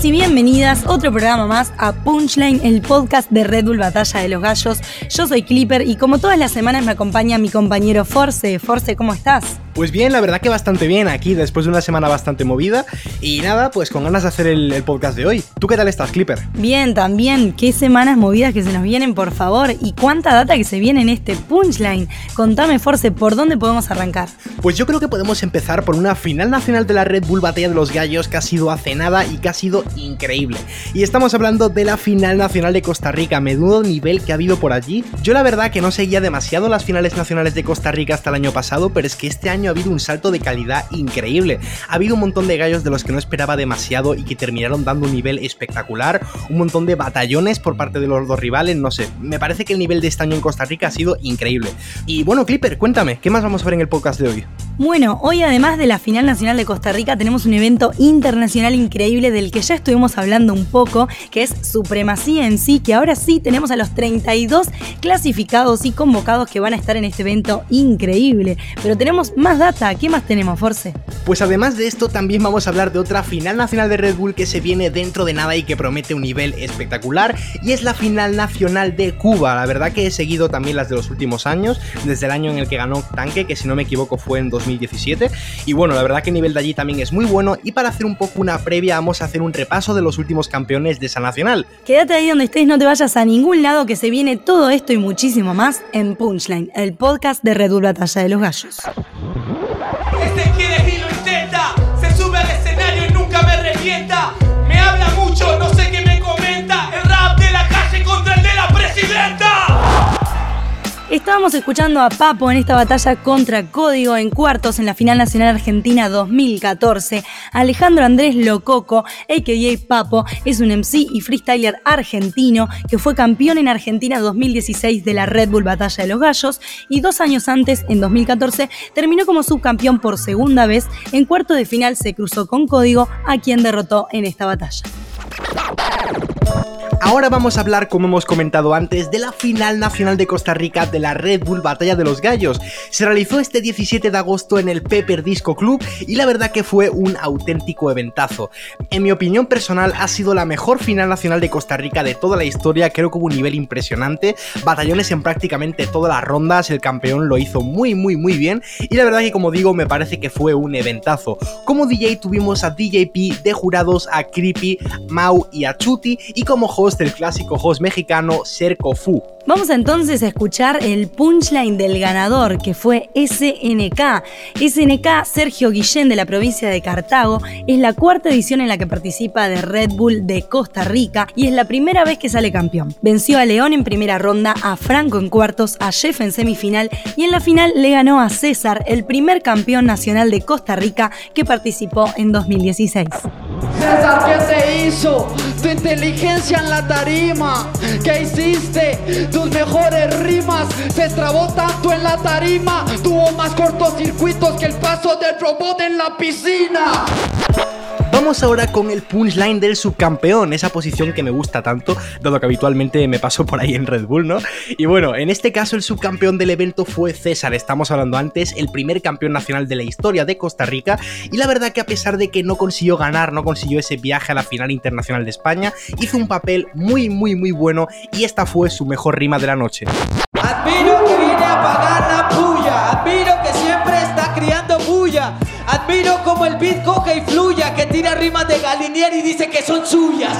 Y bienvenidas otro programa más a Punchline, el podcast de Red Bull Batalla de los Gallos. Yo soy Clipper y como todas las semanas me acompaña mi compañero Force. Force, ¿cómo estás? Pues bien, la verdad que bastante bien aquí después de una semana bastante movida y nada, pues con ganas de hacer el, podcast de hoy. ¿Tú qué tal estás, Clipper? Bien, también. Qué semanas movidas que se nos vienen, por favor. Y cuánta data que se viene en este punchline. Contame, Force, ¿por dónde podemos arrancar? Pues yo creo que podemos empezar por una final nacional de la Red Bull Batalla de los Gallos que ha sido hace nada y que ha sido increíble. Y estamos hablando de la final nacional de Costa Rica, menudo nivel que ha habido por allí. Yo la verdad que no seguía demasiado las finales nacionales de Costa Rica hasta el año pasado, pero es que este año ha habido un salto de calidad increíble. Ha habido un montón de gallos de los que no esperaba demasiado y que terminaron dando un nivel espectacular, un montón de batallones por parte de los dos rivales, no sé, me parece que el nivel de este año en Costa Rica ha sido increíble. Y bueno, Clipper, cuéntame, ¿qué más vamos a ver en el podcast de hoy? Bueno, hoy además de la final nacional de Costa Rica tenemos un evento internacional increíble del que ya estuvimos hablando un poco, que es Supremacía en sí, que ahora sí tenemos a los 32 clasificados y convocados que van a estar en este evento increíble. Pero tenemos más data, ¿qué más tenemos, Force? Pues además de esto también vamos a hablar de otra final nacional de Red Bull que se viene dentro de nada y que promete un nivel espectacular, y es la final nacional de Cuba. La verdad que he seguido también las de los últimos años, desde el año en el que ganó Tanque, que si no me equivoco fue en 2017. Y bueno, la verdad que el nivel de allí también es muy bueno. Y para hacer un poco una previa, vamos a hacer un repaso de los últimos campeones de esa nacional. Quédate ahí donde estés, no te vayas a ningún lado, que se viene todo esto y muchísimo más en Punchline, el podcast de Red Bull Batalla de los Gallos. Este quiere y lo intenta, se sube al escenario y nunca me revienta. Estábamos escuchando a Papo en esta batalla contra Código en cuartos en la final nacional argentina 2014. Alejandro Andrés Lococo, a.k.a. Papo, es un MC y freestyler argentino que fue campeón en Argentina 2016 de la Red Bull Batalla de los Gallos y dos años antes, en 2014, terminó como subcampeón por segunda vez. En cuarto de final se cruzó con Código, a quien derrotó en esta batalla. Ahora vamos a hablar, como hemos comentado antes, de la final nacional de Costa Rica de la Red Bull Batalla de los Gallos. Se realizó este 17 de agosto en el Pepper Disco Club y la verdad que fue un auténtico eventazo. En mi opinión personal ha sido la mejor final nacional de Costa Rica de toda la historia, creo que hubo un nivel impresionante, batallones en prácticamente todas las rondas, el campeón lo hizo muy muy muy bien y la verdad que como digo me parece que fue un eventazo. Como DJ tuvimos a DJP, de jurados a Creepy, Mau y a Chuti y como host el clásico host mexicano Serco Fu. Vamos entonces a escuchar el punchline del ganador, que fue SNK. SNK Sergio Guillén de la provincia de Cartago es la cuarta edición en la que participa de Red Bull de Costa Rica y es la primera vez que sale campeón. Venció a León en primera ronda, a Franco en cuartos, a Jeff en semifinal y en la final le ganó a César, el primer campeón nacional de Costa Rica que participó en 2016. César, ¿qué se hizo? Tu inteligencia en la tarima. ¿Qué hiciste? Tus mejores rimas. Se trabó tanto en la tarima. Tuvo más cortocircuitos que el paso del robot en la piscina. Vamos ahora con el punchline del subcampeón, esa posición que me gusta tanto, dado que habitualmente me paso por ahí en Red Bull, ¿no? Y bueno, en este caso el subcampeón del evento fue César, estamos hablando antes, el primer campeón nacional de la historia de Costa Rica, y la verdad que a pesar de que no consiguió ganar, no consiguió ese viaje a la final internacional de España, hizo un papel muy, muy, muy bueno, y esta fue su mejor rima de la noche. Admiro que viene a pagar la puya, admiro que siempre está criando bulla. Admiro como el beat coge y fluya, que tira rimas de Galinier y dice que son suyas.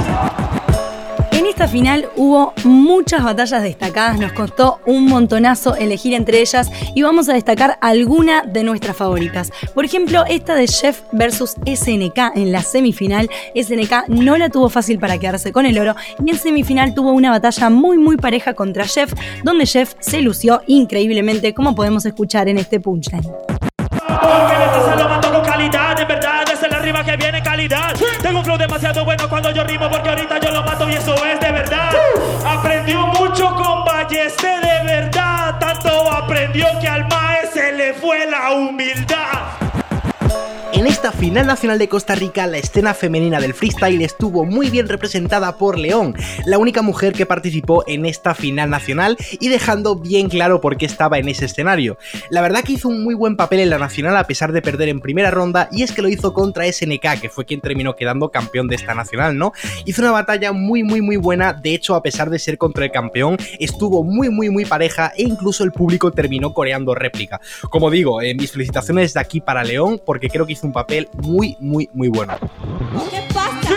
En esta final hubo muchas batallas destacadas, nos costó un montonazo elegir entre ellas y vamos a destacar alguna de nuestras favoritas. Por ejemplo, esta de Chef versus SNK en la semifinal. SNK no la tuvo fácil para quedarse con el oro y en semifinal tuvo una batalla muy muy pareja contra Chef, donde Chef se lució increíblemente como podemos escuchar en este punchline. Demasiado bueno cuando yo rimo, porque ahorita yo lo mato y eso es de verdad. Aprendió mucho con Balleste de verdad, tanto aprendió que al mae se le fue la humildad. En esta final nacional de Costa Rica, la escena femenina del freestyle estuvo muy bien representada por León, la única mujer que participó en esta final nacional y dejando bien claro por qué estaba en ese escenario. La verdad que hizo un muy buen papel en la nacional a pesar de perder en primera ronda y es que lo hizo contra SNK, que fue quien terminó quedando campeón de esta nacional, ¿no? Hizo una batalla muy muy muy buena, de hecho a pesar de ser contra el campeón, estuvo muy muy muy pareja e incluso el público terminó coreando réplica. Como digo, eh, mis felicitaciones de aquí para León porque creo que hizo un papel muy, muy, muy bueno. ¿Qué pasa?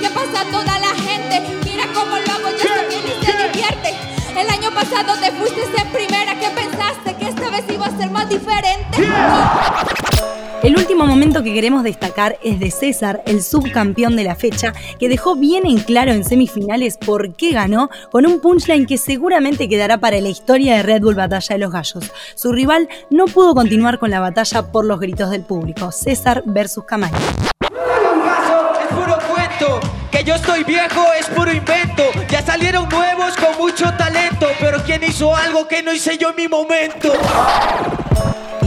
¿Qué pasa toda la gente? Mira cómo lo hago, ya se viene y se divierte. El año pasado te fuiste en primera, ¿qué pensaste? Que esta vez iba a ser más diferente. El último momento que queremos destacar es de César, el subcampeón de la fecha, que dejó bien en claro en semifinales por qué ganó con un punchline que seguramente quedará para la historia de Red Bull Batalla de los Gallos. Su rival no pudo continuar con la batalla por los gritos del público. César versus Camaño. Ya salieron nuevos con mucho talento. Pero ¿quién hizo algo que no hice yo en mi momento?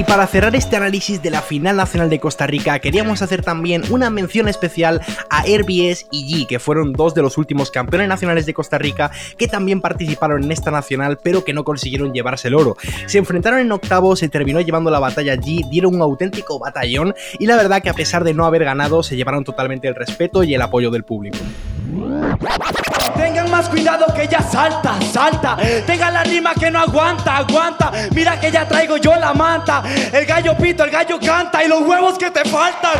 Y para cerrar este análisis de la final nacional de Costa Rica, queríamos hacer también una mención especial a RBS y G, que fueron dos de los últimos campeones nacionales de Costa Rica que también participaron en esta nacional, pero que no consiguieron llevarse el oro. Se enfrentaron en octavos, se terminó llevando la batalla G, dieron un auténtico batallón y la verdad que a pesar de no haber ganado, se llevaron totalmente el respeto y el apoyo del público. Tengan más cuidado que ella salta, salta. Tengan la rima que no aguanta, aguanta. Mira que ya traigo yo la manta. El gallo pito, el gallo canta y los huevos que te faltan.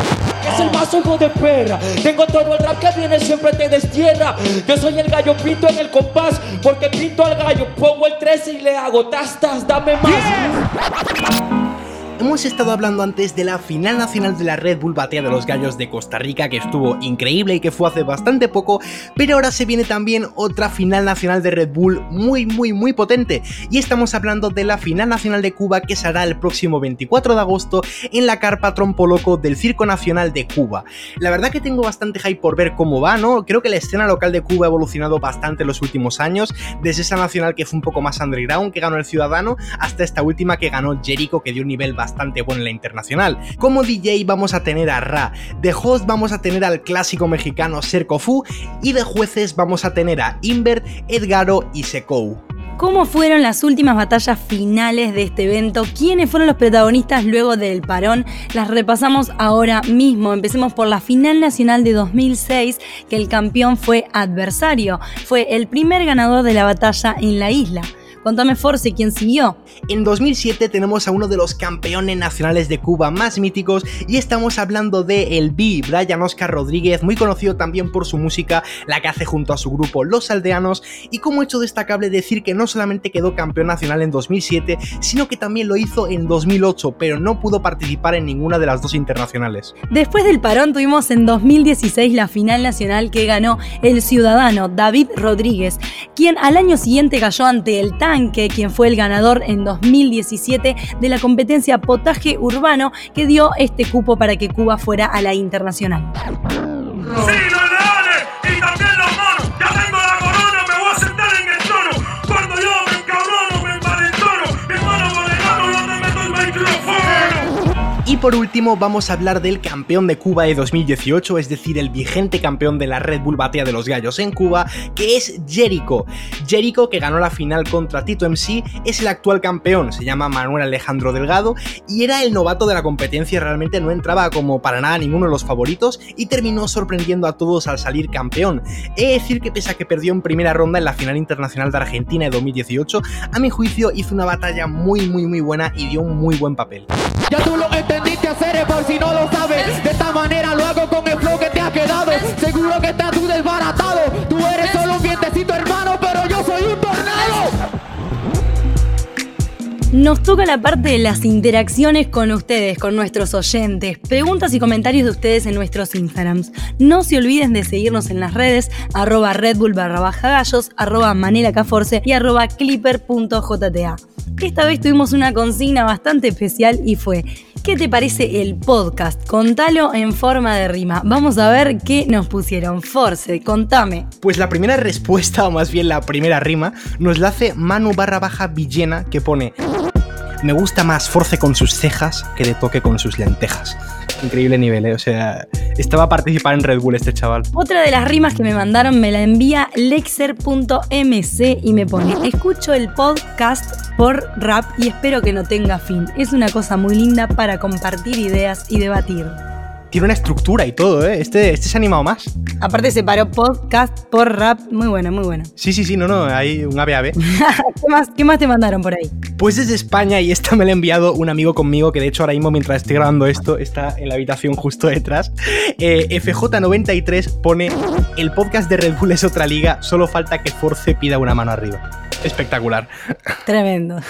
Es el más ojo de perra. Tengo todo el rap que viene siempre te destierra. Yo soy el gallo pito en el compás. Porque pinto al gallo, pongo el 13 y le hago tastas, dame más. Hemos estado hablando antes de la final nacional de la Red Bull Batea de los Gallos de Costa Rica, que estuvo increíble y que fue hace bastante poco, pero ahora se viene también otra final nacional de Red Bull muy, muy, muy potente. Y estamos hablando de la final nacional de Cuba que será el próximo 24 de agosto en la carpa Trompo Loco del Circo Nacional de Cuba. La verdad que tengo bastante hype por ver cómo va, ¿no? Creo que la escena local de Cuba ha evolucionado bastante en los últimos años, desde esa nacional que fue un poco más underground, que ganó el Ciudadano, hasta esta última que ganó Jericho, que dio un nivel bastante bastante bueno en la internacional. Como DJ vamos a tener a Ra, de host vamos a tener al clásico mexicano Serco Fu y de jueces vamos a tener a Invert, Edgaro y Sekou. ¿Cómo fueron las últimas batallas finales de este evento? ¿Quiénes fueron los protagonistas luego del parón? Las repasamos ahora mismo. Empecemos por la final nacional de 2006, que el campeón fue adversario. Fue el primer ganador de la batalla en la isla. Contame Force, ¿quién siguió? En 2007 tenemos a uno de los campeones nacionales de Cuba más míticos y estamos hablando de el B, Brian Oscar Rodríguez, muy conocido también por su música, la que hace junto a su grupo Los Aldeanos, y como hecho destacable decir que no solamente quedó campeón nacional en 2007, sino que también lo hizo en 2008, pero no pudo participar en ninguna de las dos internacionales. Después del parón tuvimos en 2016 la final nacional que ganó el ciudadano David Rodríguez, quien al año siguiente cayó ante el TAN quien fue el ganador en 2017 de la competencia Potaje Urbano que dio este cupo para que Cuba fuera a la internacional. Y por último vamos a hablar del campeón de Cuba de 2018, es decir, el vigente campeón de la Red Bull Batea de los Gallos en Cuba, que es Jericho. Jericho, que ganó la final contra Tito MC, es el actual campeón, se llama Manuel Alejandro Delgado y era el novato de la competencia, realmente no entraba como para nada ninguno de los favoritos y terminó sorprendiendo a todos al salir campeón. He de decir que pese a que perdió en primera ronda en la final internacional de Argentina de 2018, a mi juicio hizo una batalla muy muy muy buena y dio un muy buen papel. Ya tú lo entendiste hacer por si no lo sabes. De esta manera lo hago con el flow que te ha quedado. Seguro que estás tú desbaratado. Tú eres solo un vientecito hermano, pero yo soy un tornado. Nos toca la parte de las interacciones con ustedes, con nuestros oyentes, preguntas y comentarios de ustedes en nuestros Instagrams. No se olviden de seguirnos en las redes, arroba redbull barra baja gallos, arroba manela y arroba clipper.jta. Esta vez tuvimos una consigna bastante especial y fue ¿Qué te parece el podcast? Contalo en forma de rima. Vamos a ver qué nos pusieron. Force, contame. Pues la primera respuesta, o más bien la primera rima, nos la hace Manu barra baja Villena, que pone Me gusta más Force con sus cejas que de toque con sus lentejas. Increíble nivel, ¿eh? O sea, estaba a participar en Red Bull este chaval. Otra de las rimas que me mandaron me la envía lexer.mc y me pone, escucho el podcast por rap y espero que no tenga fin. Es una cosa muy linda para compartir ideas y debatir. Tiene una estructura y todo, ¿eh? Este, este se ha animado más. Aparte separó podcast por rap, muy bueno, muy bueno. Sí, sí, sí, no, no, hay un ave ave. ¿Qué, más, ¿Qué más te mandaron por ahí? Pues desde España y esta me la ha enviado un amigo conmigo que de hecho ahora mismo mientras estoy grabando esto está en la habitación justo detrás. Eh, FJ93 pone el podcast de Red Bull es otra liga, solo falta que Force pida una mano arriba. Espectacular. Tremendo.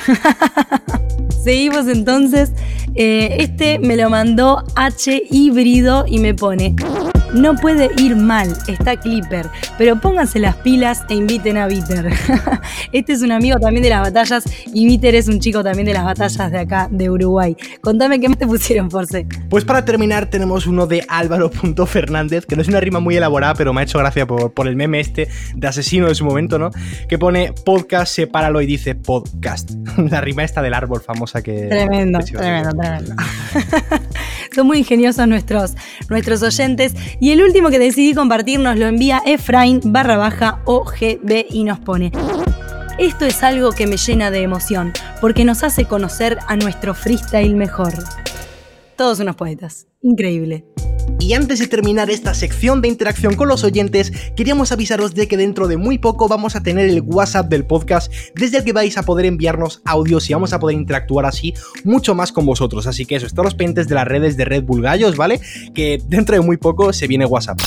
Seguimos entonces. Eh, este me lo mandó H híbrido y me pone. No puede ir mal, está Clipper, pero pónganse las pilas e inviten a Viter. este es un amigo también de las batallas y Viter es un chico también de las batallas de acá, de Uruguay. Contame qué más te pusieron, Force. Pues para terminar tenemos uno de Álvaro.fernández, que no es una rima muy elaborada, pero me ha hecho gracia por, por el meme este de asesino de su momento, ¿no? Que pone podcast, sepáralo y dice podcast. La rima esta del árbol famosa que... Tremendo, tremendo, tremendo. Son muy ingeniosos nuestros, nuestros oyentes. Y el último que decidí compartir nos lo envía Efraín barra baja OGB y nos pone. Esto es algo que me llena de emoción, porque nos hace conocer a nuestro freestyle mejor. Todos unos poetas. Increíble. Y antes de terminar esta sección de interacción con los oyentes, queríamos avisaros de que dentro de muy poco vamos a tener el WhatsApp del podcast desde el que vais a poder enviarnos audios y vamos a poder interactuar así mucho más con vosotros. Así que eso, están los pendientes de las redes de Red Bull Gallos, ¿vale? Que dentro de muy poco se viene WhatsApp.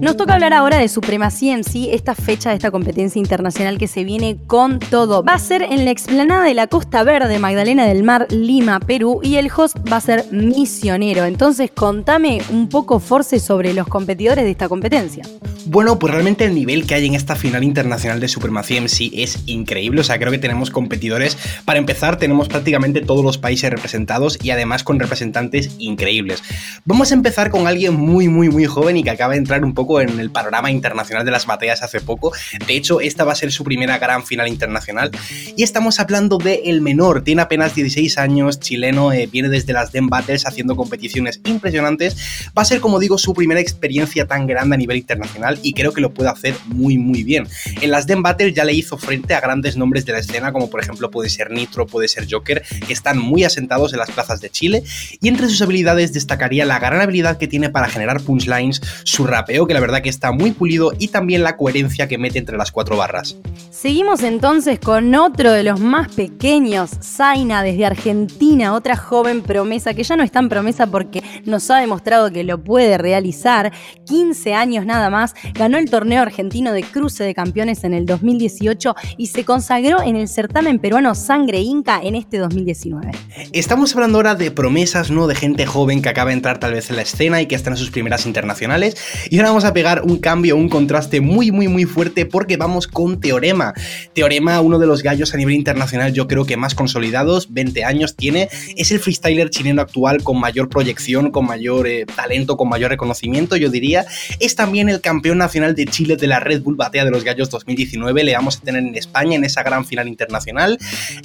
Nos toca hablar ahora de Supremacía en sí, esta fecha de esta competencia internacional que se viene con todo. Va a ser en la explanada de la Costa Verde, Magdalena del Mar, Lima, Perú, y el host va a ser misionero. Entonces, contame un poco, Force, sobre los competidores de esta competencia. Bueno, pues realmente el nivel que hay en esta final internacional de Supremacía sí es increíble. O sea, creo que tenemos competidores. Para empezar, tenemos prácticamente todos los países representados y además con representantes increíbles. Vamos a empezar con alguien muy, muy, muy joven y que acaba de entrar un poco en el panorama internacional de las batallas hace poco. De hecho, esta va a ser su primera gran final internacional. Y estamos hablando de El Menor, tiene apenas 16 años, chileno, eh, viene desde las Den Battles haciendo competiciones impresionantes. Va a ser, como digo, su primera experiencia tan grande a nivel internacional y creo que lo puede hacer muy, muy bien. En las Den Battles ya le hizo frente a grandes nombres de la escena, como por ejemplo puede ser Nitro, puede ser Joker, que están muy asentados en las plazas de Chile. Y entre sus habilidades destacaría la gran habilidad que tiene para generar punchlines, su rapeo, que la verdad que está muy pulido y también la coherencia que mete entre las cuatro barras. Seguimos entonces con otro de los más pequeños, Zaina desde Argentina, otra joven promesa que ya no es tan promesa porque nos ha demostrado que lo puede realizar. 15 años nada más, ganó el torneo argentino de cruce de campeones en el 2018 y se consagró en el certamen peruano Sangre Inca en este 2019. Estamos hablando ahora de promesas, ¿no? De gente joven que acaba de entrar tal vez en la escena y que está en sus primeras internacionales. Y ahora vamos a pegar un cambio, un contraste muy, muy, muy fuerte porque vamos con Teorema. Teorema, uno de los gallos a nivel internacional, yo creo que más consolidados, 20 años tiene, es el freestyler chileno actual con mayor proyección, con mayor eh, talento, con mayor reconocimiento, yo diría. Es también el campeón nacional de Chile de la Red Bull Batea de los Gallos 2019, le vamos a tener en España en esa gran final internacional.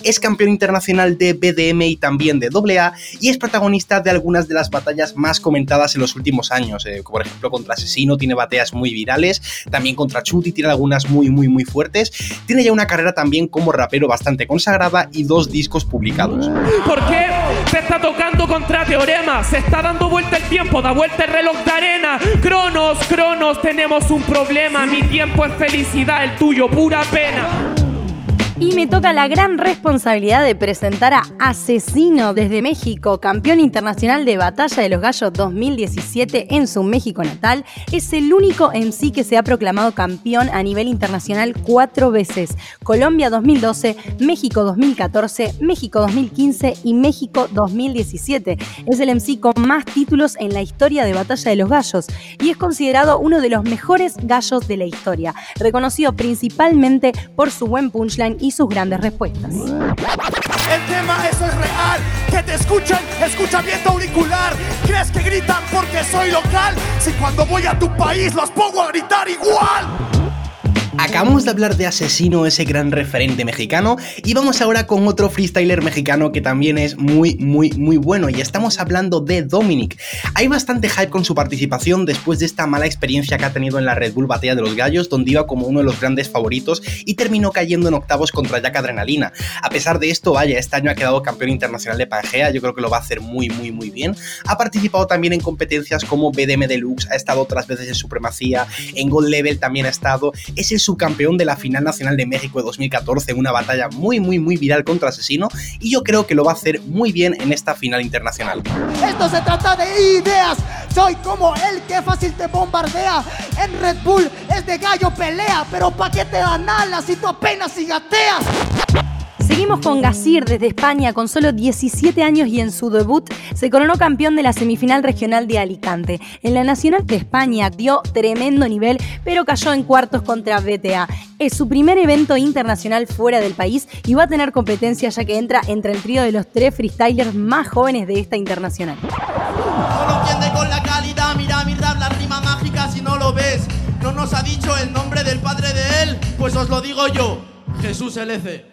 Es campeón internacional de BDM y también de AA y es protagonista de algunas de las batallas más comentadas en los últimos años, eh, por ejemplo contra Asesino, tiene bateas muy virales, también contra Chuti tiene algunas muy, muy, muy fuertes. Tiene ya una carrera también como rapero bastante consagrada y dos discos publicados. ¿Por qué se está tocando contra Teorema? Se está dando vuelta el tiempo, da vuelta el reloj de arena. Cronos, Cronos, tenemos un problema. Mi tiempo es felicidad, el tuyo pura pena. Y me toca la gran responsabilidad de presentar a Asesino desde México, campeón internacional de Batalla de los Gallos 2017 en su México natal. Es el único MC que se ha proclamado campeón a nivel internacional cuatro veces. Colombia 2012, México 2014, México 2015 y México 2017. Es el MC con más títulos en la historia de Batalla de los Gallos y es considerado uno de los mejores gallos de la historia, reconocido principalmente por su buen punchline y sus grandes respuestas. El tema, eso es real. Que te escuchan, escucha bien tu auricular. ¿Crees que gritan porque soy local? Si cuando voy a tu país los pongo a gritar igual. Acabamos de hablar de Asesino, ese gran referente mexicano, y vamos ahora con otro freestyler mexicano que también es muy, muy, muy bueno, y estamos hablando de Dominic. Hay bastante hype con su participación después de esta mala experiencia que ha tenido en la Red Bull Batalla de los Gallos, donde iba como uno de los grandes favoritos y terminó cayendo en octavos contra Jack Adrenalina. A pesar de esto, vaya, este año ha quedado campeón internacional de Pangea, yo creo que lo va a hacer muy, muy, muy bien. Ha participado también en competencias como BDM Deluxe, ha estado otras veces en Supremacía, en Gold Level también ha estado, es el subcampeón de la final nacional de México de 2014 en una batalla muy muy muy viral contra Asesino y yo creo que lo va a hacer muy bien en esta final internacional. Esto se trata de ideas. Soy como el que fácil te bombardea. En Red Bull es de gallo pelea, pero ¿pa' qué te dan alas si tú apenas y gateas? Seguimos con Gasir desde España con solo 17 años y en su debut se coronó campeón de la semifinal regional de Alicante. En la Nacional de España dio tremendo nivel, pero cayó en cuartos contra BTA. Es su primer evento internacional fuera del país y va a tener competencia ya que entra entre el trío de los tres freestylers más jóvenes de esta internacional. No lo entiende con la calidad, mira mi rap, la rima mágica si no lo ves. No nos ha dicho el nombre del padre de él, pues os lo digo yo, Jesús LC.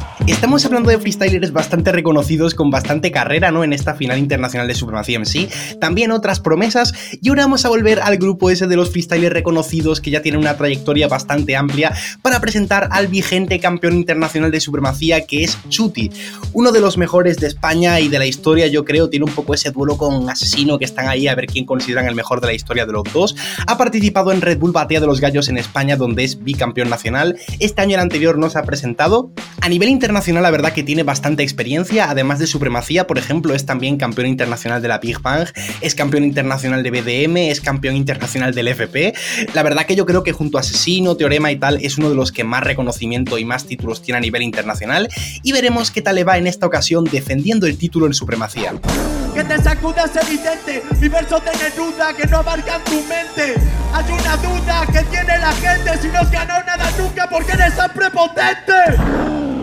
Estamos hablando de freestylers bastante reconocidos con bastante carrera, ¿no? En esta final internacional de Supremacía sí. También otras promesas. Y ahora vamos a volver al grupo ese de los freestylers reconocidos que ya tienen una trayectoria bastante amplia para presentar al vigente campeón internacional de Supremacía que es Chuti. Uno de los mejores de España y de la historia, yo creo. Tiene un poco ese duelo con Asesino que están ahí a ver quién consideran el mejor de la historia de los dos. Ha participado en Red Bull Batea de los Gallos en España donde es bicampeón nacional. Este año el anterior no se ha presentado. A nivel internacional la verdad que tiene bastante experiencia, además de supremacía, por ejemplo, es también campeón internacional de la Big Bang, es campeón internacional de BDM, es campeón internacional del FP. La verdad que yo creo que junto a Asesino, Teorema y tal es uno de los que más reconocimiento y más títulos tiene a nivel internacional y veremos qué tal le va en esta ocasión defendiendo el título en supremacía. Que te sacudas evidente, mi verso tiene duda que no abarcan tu mente. Hay una duda que tiene la gente si no has nada nunca porque eres tan prepotente.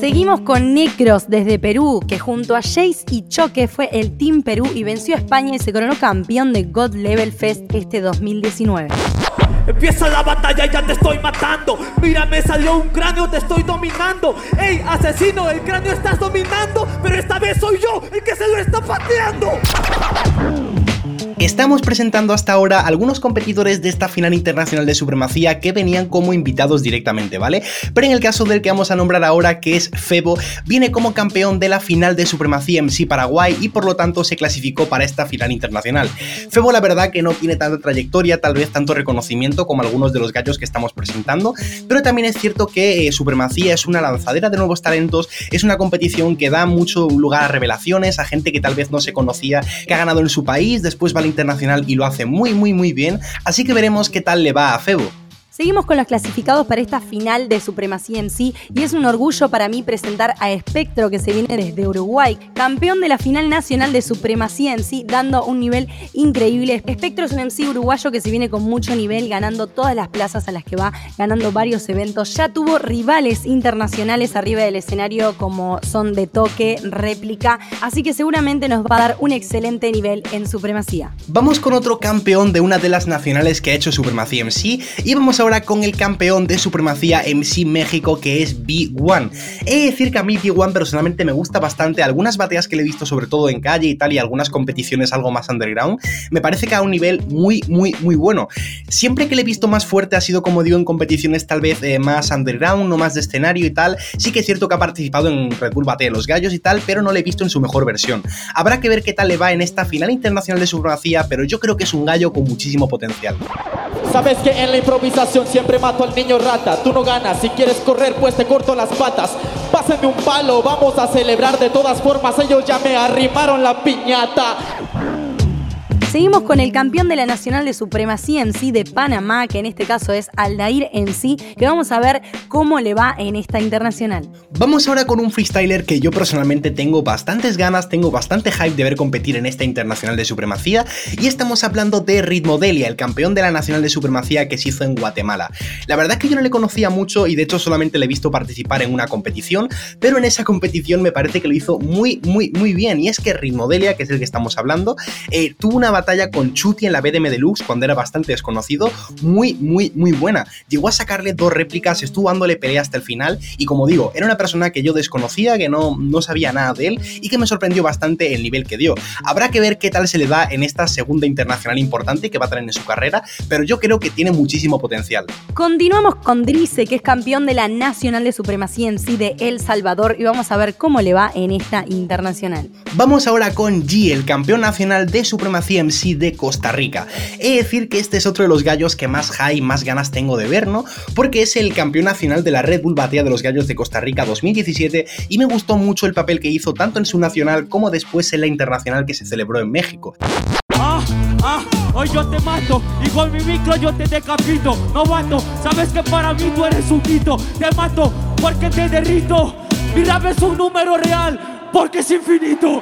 Seguimos con Necros desde Perú, que junto a Jace y Choque fue el Team Perú y venció a España y se coronó campeón de God Level Fest este 2019. Empieza la batalla ya te estoy matando. Mira, me salió un cráneo, te estoy dominando. ¡Ey, asesino! El cráneo estás dominando, pero esta vez soy yo el que se lo está pateando. Estamos presentando hasta ahora algunos competidores de esta final internacional de supremacía que venían como invitados directamente, ¿vale? Pero en el caso del que vamos a nombrar ahora, que es Febo, viene como campeón de la final de supremacía MC Paraguay y por lo tanto se clasificó para esta final internacional. Febo la verdad que no tiene tanta trayectoria, tal vez tanto reconocimiento como algunos de los gallos que estamos presentando, pero también es cierto que eh, supremacía es una lanzadera de nuevos talentos, es una competición que da mucho lugar a revelaciones, a gente que tal vez no se conocía, que ha ganado en su país, después va internacional y lo hace muy muy muy bien, así que veremos qué tal le va a Febo. Seguimos con los clasificados para esta final de Supremacía en sí y es un orgullo para mí presentar a Espectro que se viene desde Uruguay, campeón de la final nacional de Supremacía en sí, dando un nivel increíble. Espectro es un MC uruguayo que se viene con mucho nivel, ganando todas las plazas a las que va, ganando varios eventos. Ya tuvo rivales internacionales arriba del escenario como son de toque, réplica, así que seguramente nos va a dar un excelente nivel en Supremacía. Vamos con otro campeón de una de las nacionales que ha hecho Supremacía MC y vamos ahora con el campeón de supremacía MC México que es B1. He de decir que a mí B1 personalmente me gusta bastante, algunas bateas que le he visto sobre todo en calle y tal y algunas competiciones algo más underground, me parece que a un nivel muy muy muy bueno. Siempre que le he visto más fuerte ha sido como digo en competiciones tal vez eh, más underground, no más de escenario y tal, sí que es cierto que ha participado en Red Bull Bate de los Gallos y tal, pero no le he visto en su mejor versión. Habrá que ver qué tal le va en esta final internacional de supremacía, pero yo creo que es un gallo con muchísimo potencial. Sabes que en la improvisación siempre mato al niño rata. Tú no ganas, si quieres correr, pues te corto las patas. Pásenme un palo, vamos a celebrar de todas formas. Ellos ya me arrimaron la piñata. Seguimos con el campeón de la Nacional de Supremacía en sí de Panamá, que en este caso es Aldair en sí, que vamos a ver cómo le va en esta internacional. Vamos ahora con un freestyler que yo personalmente tengo bastantes ganas, tengo bastante hype de ver competir en esta internacional de supremacía, y estamos hablando de Ritmodelia, el campeón de la Nacional de Supremacía que se hizo en Guatemala. La verdad es que yo no le conocía mucho y de hecho solamente le he visto participar en una competición, pero en esa competición me parece que lo hizo muy, muy, muy bien, y es que Ritmodelia, que es el que estamos hablando, eh, tuvo una batalla con Chuti en la BDM Deluxe cuando era bastante desconocido, muy, muy, muy buena. Llegó a sacarle dos réplicas, estuvo dándole pelea hasta el final y como digo, era una persona que yo desconocía, que no, no sabía nada de él y que me sorprendió bastante el nivel que dio. Habrá que ver qué tal se le da en esta segunda internacional importante que va a tener en su carrera, pero yo creo que tiene muchísimo potencial. Continuamos con Drice, que es campeón de la Nacional de Supremacía en sí de El Salvador y vamos a ver cómo le va en esta internacional. Vamos ahora con G, el campeón nacional de Supremacía MC de Costa Rica. He de decir que este es otro de los gallos que más high, más ganas tengo de ver, ¿no? Porque es el campeón nacional de la Red Bull Batalla de los Gallos de Costa Rica 2017 y me gustó mucho el papel que hizo tanto en su nacional como después en la internacional que se celebró en México. Ah, ah, hoy yo te mato y con mi micro yo te decapito. No mato, sabes que para mí tú eres un. Te mato porque te derrito. Mi rap es un número real porque es infinito.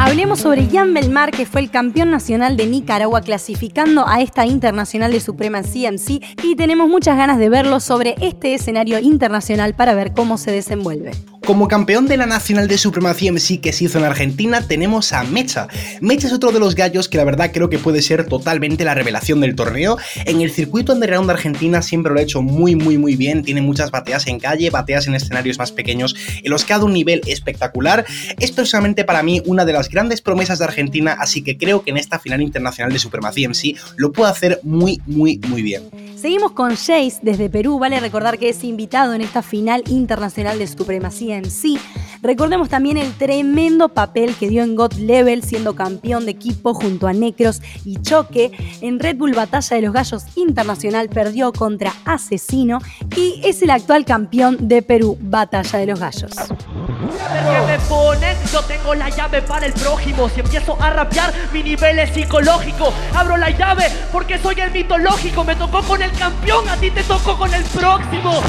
Hablemos sobre Jan Belmar, que fue el campeón nacional de Nicaragua clasificando a esta internacional de Suprema CMC y tenemos muchas ganas de verlo sobre este escenario internacional para ver cómo se desenvuelve. Como campeón de la Nacional de Supremacía MC que se hizo en Argentina, tenemos a Mecha. Mecha es otro de los gallos que la verdad creo que puede ser totalmente la revelación del torneo. En el circuito underground de Argentina siempre lo ha hecho muy, muy, muy bien. Tiene muchas bateas en calle, bateas en escenarios más pequeños, en los que ha dado un nivel espectacular. Es personalmente para mí una de las grandes promesas de Argentina, así que creo que en esta final internacional de Supremacía MC lo puede hacer muy, muy, muy bien. Seguimos con Jace desde Perú. Vale recordar que es invitado en esta final internacional de Supremacía sí. Recordemos también el tremendo papel que dio en God Level siendo campeón de equipo junto a Necros y Choque. En Red Bull Batalla de los Gallos Internacional perdió contra Asesino y es el actual campeón de Perú Batalla de los Gallos. que me yo tengo la llave para el prójimo. Si empiezo a rapear, mi nivel es psicológico. Abro la llave porque soy el mitológico. Me tocó con el campeón, a ti te tocó con el próximo.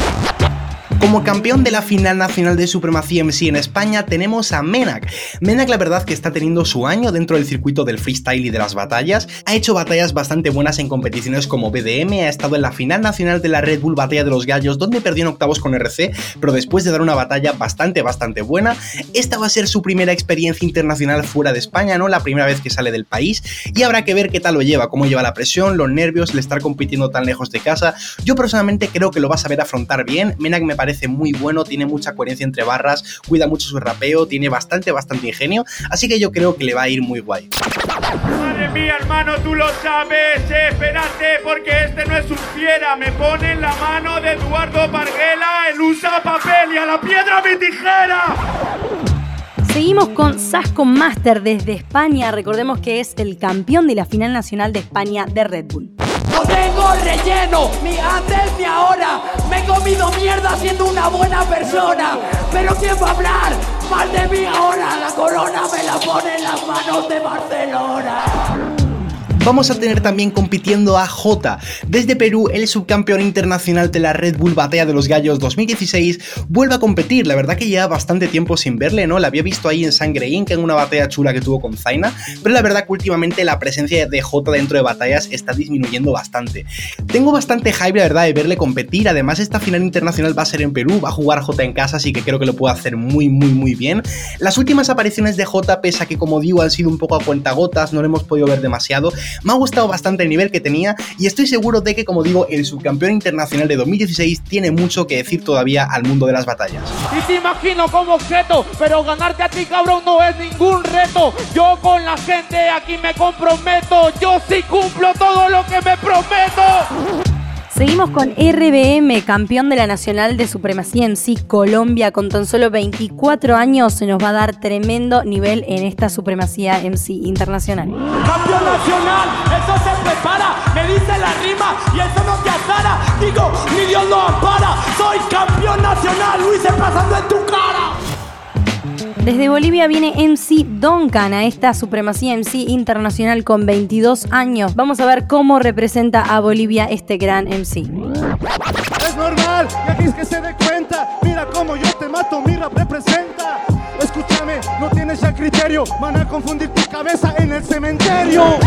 Como campeón de la final nacional de Supremacía MC en España tenemos a Menak. Menak la verdad que está teniendo su año dentro del circuito del freestyle y de las batallas. Ha hecho batallas bastante buenas en competiciones como BDM, ha estado en la final nacional de la Red Bull Batalla de los Gallos donde perdió en octavos con RC, pero después de dar una batalla bastante bastante buena, esta va a ser su primera experiencia internacional fuera de España, ¿no? La primera vez que sale del país y habrá que ver qué tal lo lleva, cómo lleva la presión, los nervios, el estar compitiendo tan lejos de casa. Yo personalmente creo que lo va a saber afrontar bien. Menak me parece muy bueno, tiene mucha coherencia entre barras, cuida mucho su rapeo, tiene bastante, bastante ingenio, así que yo creo que le va a ir muy guay. Madre mía, hermano, tú lo sabes, espérate, porque este no es un fiera. Me pone en la mano de Eduardo Parguela, él usa papel y a la piedra mi tijera. Seguimos con Sasco Master desde España. Recordemos que es el campeón de la final nacional de España de Red Bull. Tengo relleno, ni antes ni ahora. Me he comido mierda siendo una buena persona. Pero ¿quién va a hablar mal de mí ahora? La corona me la pone en las manos de Barcelona. Vamos a tener también compitiendo a J. Desde Perú, el subcampeón internacional de la Red Bull Batalla de los Gallos 2016 vuelve a competir. La verdad que lleva bastante tiempo sin verle, ¿no? La había visto ahí en Sangre Inc. en una batalla chula que tuvo con Zaina, pero la verdad que últimamente la presencia de J dentro de batallas está disminuyendo bastante. Tengo bastante hype, la verdad, de verle competir. Además, esta final internacional va a ser en Perú, va a jugar J en casa, así que creo que lo puede hacer muy, muy, muy bien. Las últimas apariciones de J, pese a que, como digo, han sido un poco a cuentagotas, no lo hemos podido ver demasiado, me ha gustado bastante el nivel que tenía y estoy seguro de que, como digo, el subcampeón internacional de 2016 tiene mucho que decir todavía al mundo de las batallas. Y te imagino como objeto, pero ganarte a ti, cabrón, no es ningún reto. Yo con la gente aquí me comprometo, yo sí cumplo todo lo que me prometo. Seguimos con RBM, campeón de la Nacional de Supremacía en sí, Colombia, con tan solo 24 años, se nos va a dar tremendo nivel en esta Supremacía MC internacional. Campeón nacional, eso se prepara, me dice la rima y eso no te azara. Digo, mi Dios no ampara, soy campeón nacional, Luis, pasando en tu cara. Desde Bolivia viene MC Duncan a esta supremacía MC internacional con 22 años. Vamos a ver cómo representa a Bolivia este gran MC. Es normal, que se dé cuenta. Mira cómo yo te mato, mi no tienes ya criterio, van a confundir tu cabeza en el cementerio.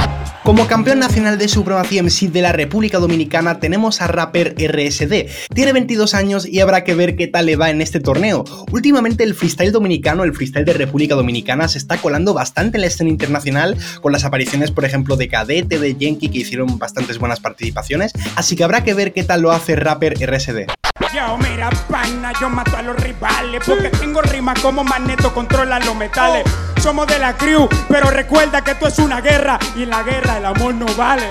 Como campeón nacional de Supremacía MC de la República Dominicana tenemos a rapper RSD. Tiene 22 años y habrá que ver qué tal le va en este torneo. Últimamente el freestyle dominicano, el freestyle de República Dominicana se está colando bastante en la escena internacional con las apariciones por ejemplo de Cadete, de Yankee que hicieron bastantes buenas participaciones, así que habrá que ver qué tal lo hace rapper RSD. Yo, mira, pana, yo mato a los rivales porque tengo rima como Magneto controla los metales. Somos de la crew, pero recuerda que esto es una guerra y en la guerra el amor no vale.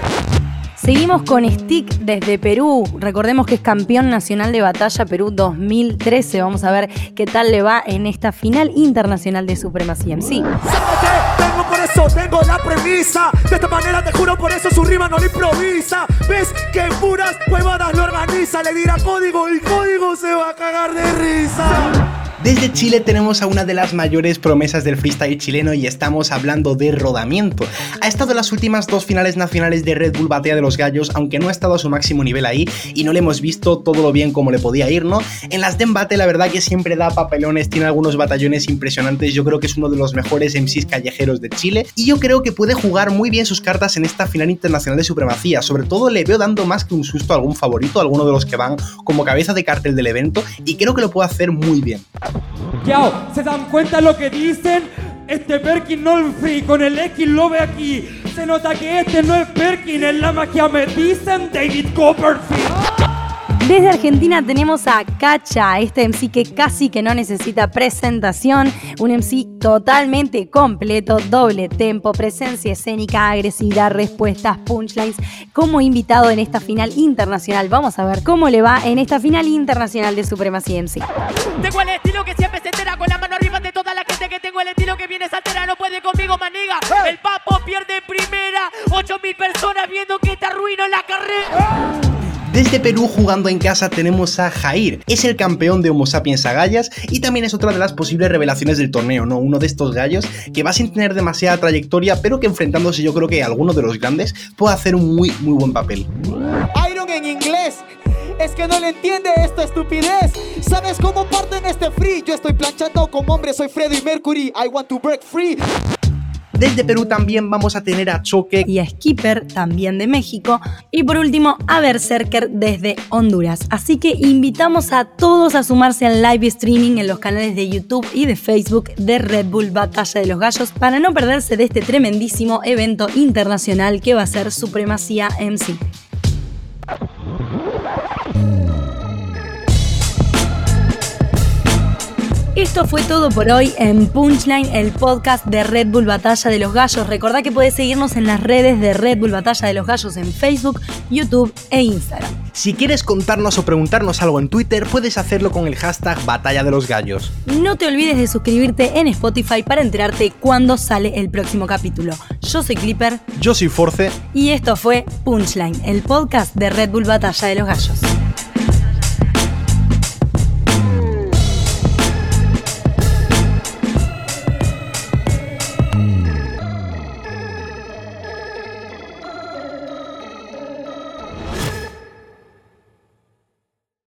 Seguimos con Stick desde Perú. Recordemos que es campeón nacional de batalla Perú 2013. Vamos a ver qué tal le va en esta final internacional de supremacía en sí. Tengo por eso, tengo la premisa. De esta manera te juro, por eso su rima no le improvisa. ¿Ves que puras huevadas lo organiza? Le dirá código y código se va a cagar de risa. Desde Chile tenemos a una de las mayores promesas del freestyle chileno y estamos hablando de Rodamiento. Ha estado en las últimas dos finales nacionales de Red Bull Batea de los Gallos, aunque no ha estado a su máximo nivel ahí y no le hemos visto todo lo bien como le podía ir, ¿no? En las de embate la verdad que siempre da papelones, tiene algunos batallones impresionantes, yo creo que es uno de los mejores MCs callejeros de Chile y yo creo que puede jugar muy bien sus cartas en esta final internacional de supremacía, sobre todo le veo dando más que un susto a algún favorito, a alguno de los que van como cabeza de cartel del evento y creo que lo puede hacer muy bien. Yao, ¿se dan cuenta lo que dicen? Este Perkin no es free, con el X lo ve aquí. Se nota que este no es Perkin, es la magia me dicen David Copperfield. Desde Argentina tenemos a Cacha, este MC que casi que no necesita presentación, un MC totalmente completo, doble tempo, presencia escénica, agresividad, respuestas, punchlines, como invitado en esta final internacional. Vamos a ver cómo le va en esta final internacional de Supremacía MC. Tengo el estilo que siempre se entera con la mano arriba de toda la gente que tengo el estilo que viene saltera, no puede conmigo, maniga. El papo pierde en primera, 8000 personas viendo que te arruino la carrera. Desde Perú jugando en casa tenemos a Jair, es el campeón de Homo sapiens agallas y también es otra de las posibles revelaciones del torneo, ¿no? Uno de estos gallos que va sin tener demasiada trayectoria, pero que enfrentándose yo creo que a alguno de los grandes puede hacer un muy muy buen papel. Iron en inglés. Es que no le entiende esta estupidez. ¿Sabes cómo parto en este free? Yo estoy planchando como hombre, soy Freddie Mercury. I want to break free. Desde Perú también vamos a tener a Choque y a Skipper, también de México. Y por último, a Berserker desde Honduras. Así que invitamos a todos a sumarse al live streaming en los canales de YouTube y de Facebook de Red Bull Batalla de los Gallos para no perderse de este tremendísimo evento internacional que va a ser Supremacía MC. Esto fue todo por hoy en Punchline, el podcast de Red Bull Batalla de los Gallos. Recordá que puedes seguirnos en las redes de Red Bull Batalla de los Gallos en Facebook, YouTube e Instagram. Si quieres contarnos o preguntarnos algo en Twitter, puedes hacerlo con el hashtag Batalla de los Gallos. No te olvides de suscribirte en Spotify para enterarte cuándo sale el próximo capítulo. Yo soy Clipper. Yo soy Force. Y esto fue Punchline, el podcast de Red Bull Batalla de los Gallos.